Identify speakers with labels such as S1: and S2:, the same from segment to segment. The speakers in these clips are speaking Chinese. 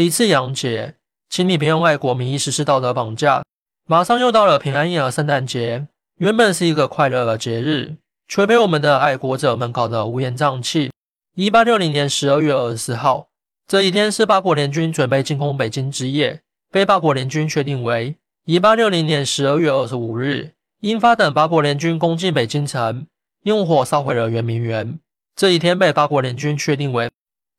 S1: 第一次洋节，请你别用外国名义实施道德绑架。马上又到了平安夜和圣诞节，原本是一个快乐的节日，却被我们的爱国者们搞得乌烟瘴气。一八六零年十二月二十四号，这一天是八国联军准备进攻北京之夜，被八国联军确定为一八六零年十二月二十五日。英法等八国联军攻进北京城，用火烧毁了圆明园。这一天被八国联军确定为。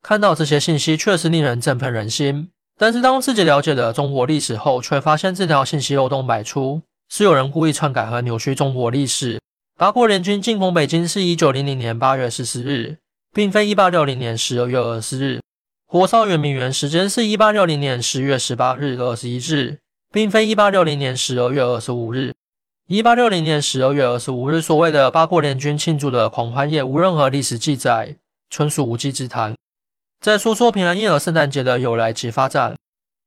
S1: 看到这些信息，确实令人振奋人心。但是当自己了解了中国历史后，却发现这条信息漏洞百出，是有人故意篡改和扭曲中国历史。八国联军进攻北京是一九零零年八月十四日，并非一八六零年十二月二十日。火烧圆明园时间是一八六零年十月十八日二十一日，并非一八六零年十二月二十五日。一八六零年十二月二十五日所谓的八国联军庆祝的狂欢夜，无任何历史记载，纯属无稽之谈。再说说平安夜和圣诞节的由来及发展。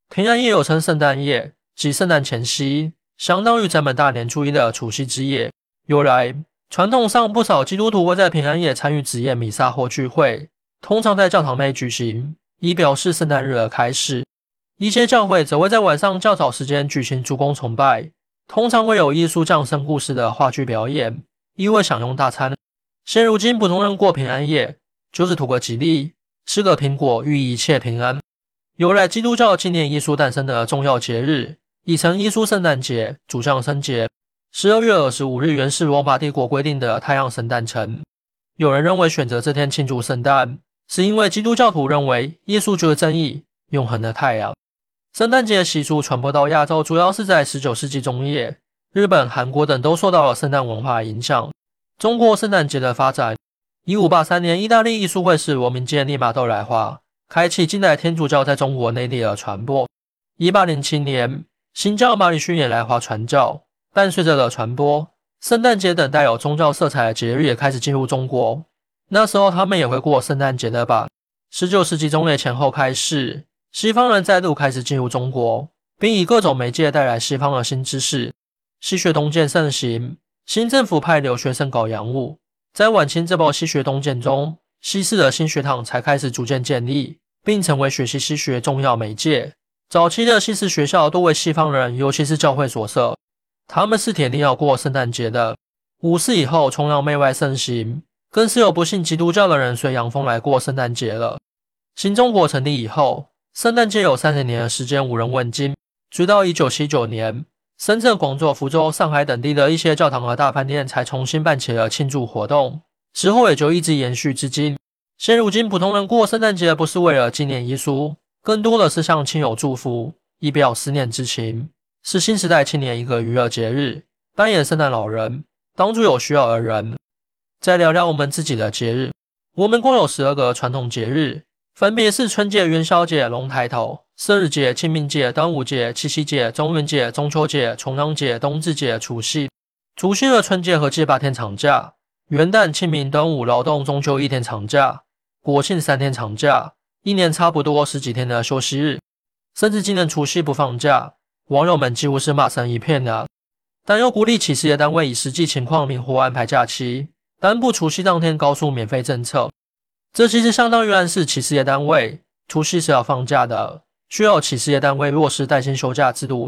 S1: 平安夜又称圣诞夜，即圣诞前夕，相当于咱们大年初一的除夕之夜。由来，传统上不少基督徒会在平安夜参与子夜弥撒或聚会，通常在教堂内举行，以表示圣诞日的开始。一些教会则会在晚上较早时间举行主公崇拜，通常会有耶稣降生故事的话剧表演，亦会享用大餐。现如今普通人过平安夜，就是图个吉利。吃个苹果，寓意一切平安。由来基督教纪念耶稣诞生的重要节日，已成耶稣圣诞节、主降生节。十二月二十五日原是罗马帝国规定的太阳神诞辰。有人认为选择这天庆祝圣诞，是因为基督教徒认为耶稣就是正义、永恒的太阳。圣诞节习俗传播到亚洲，主要是在十九世纪中叶，日本、韩国等都受到了圣诞文化影响。中国圣诞节的发展。一五八三年，意大利艺术会士罗明坚利玛窦来华，开启近代天主教在中国内地的传播。一八零七年，新教马里逊也来华传教。伴随着的传播，圣诞节等带有宗教色彩的节日也开始进入中国。那时候，他们也会过圣诞节的吧？十九世纪中叶前后开始，西方人再度开始进入中国，并以各种媒介带来西方的新知识。西学东渐盛行，新政府派留学生搞洋务。在晚清这波西学东渐中，西式的新学堂才开始逐渐建立，并成为学习西学重要媒介。早期的西式学校多为西方人，尤其是教会所设，他们是铁定要过圣诞节的。五四以后，崇洋媚外盛行，更是有不信基督教的人随洋风来过圣诞节了。新中国成立以后，圣诞节有三十年的时间无人问津，直到一九七九年。深圳、广州、福州、上海等地的一些教堂和大饭店才重新办起了庆祝活动，之后也就一直延续至今。现如今，普通人过圣诞节不是为了纪念耶稣，更多的是向亲友祝福，以表思念之情，是新时代青年一个娱乐节日，扮演圣诞老人，帮助有需要的人。再聊聊我们自己的节日，我们共有十二个传统节日，分别是春节、元宵节、龙抬头。生日节、清明节、端午节、七夕节、中元节、中秋节、重阳节、冬至节、除夕。除夕的春节和节八天长假，元旦、清明、端午、劳动、中秋一天长假，国庆三天长假，一年差不多十几天的休息日。甚至今年除夕不放假，网友们几乎是骂声一片的。但又鼓励企事业单位以实际情况灵活安排假期，颁布除夕当天高速免费政策。这其实相当于暗示企事业单位除夕是要放假的。需要企事业单位落实带薪休假制度。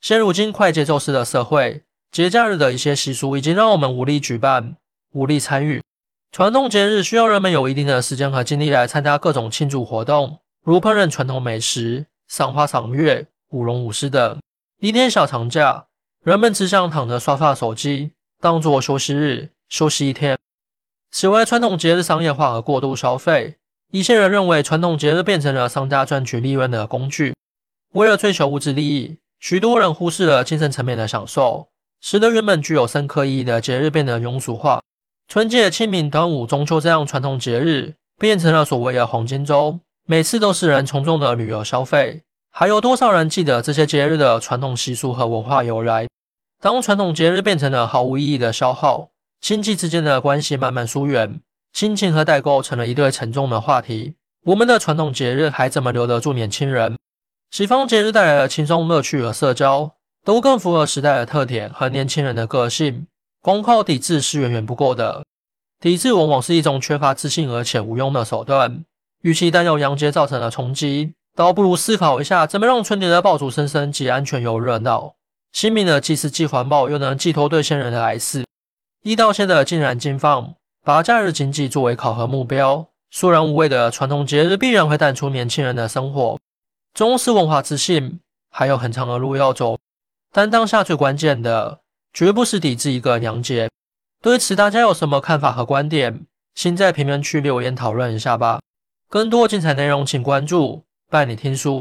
S1: 现如今快节奏式的社会，节假日的一些习俗已经让我们无力举办、无力参与。传统节日需要人们有一定的时间和精力来参加各种庆祝活动，如烹饪传统美食、赏花赏月、舞龙舞狮等。一天小长假，人们只想躺着刷刷手机，当做休息日休息一天。此外，传统节日商业化和过度消费。一些人认为传统节日变成了商家赚取利润的工具，为了追求物质利益，许多人忽视了精神层面的享受，使得原本具有深刻意义的节日变得庸俗化。春节、清明、端午、中秋这样传统节日变成了所谓的黄金周，每次都是人从众的旅游消费。还有多少人记得这些节日的传统习俗和文化由来？当传统节日变成了毫无意义的消耗，亲戚之间的关系慢慢疏远。亲情和代沟成了一对沉重的话题。我们的传统节日还怎么留得住年轻人？西方节日带来的轻松乐趣和社交，都更符合时代的特点和年轻人的个性。光靠抵制是远远不够的。抵制往往是一种缺乏自信而且无用的手段。与其担忧洋节造成的冲击，倒不如思考一下，怎么让春节的爆竹声声既安全又热闹。新明的祭祀既环保，又能寄托对先人的来世。一到线的竟然禁放，把假日经济作为考核目标，索然无味的传统节日必然会淡出年轻人的生活。重视文化自信，还有很长的路要走。但当下最关键的，绝不是抵制一个娘节。对此，大家有什么看法和观点？请在评论区留言讨论一下吧。更多精彩内容，请关注伴你听书。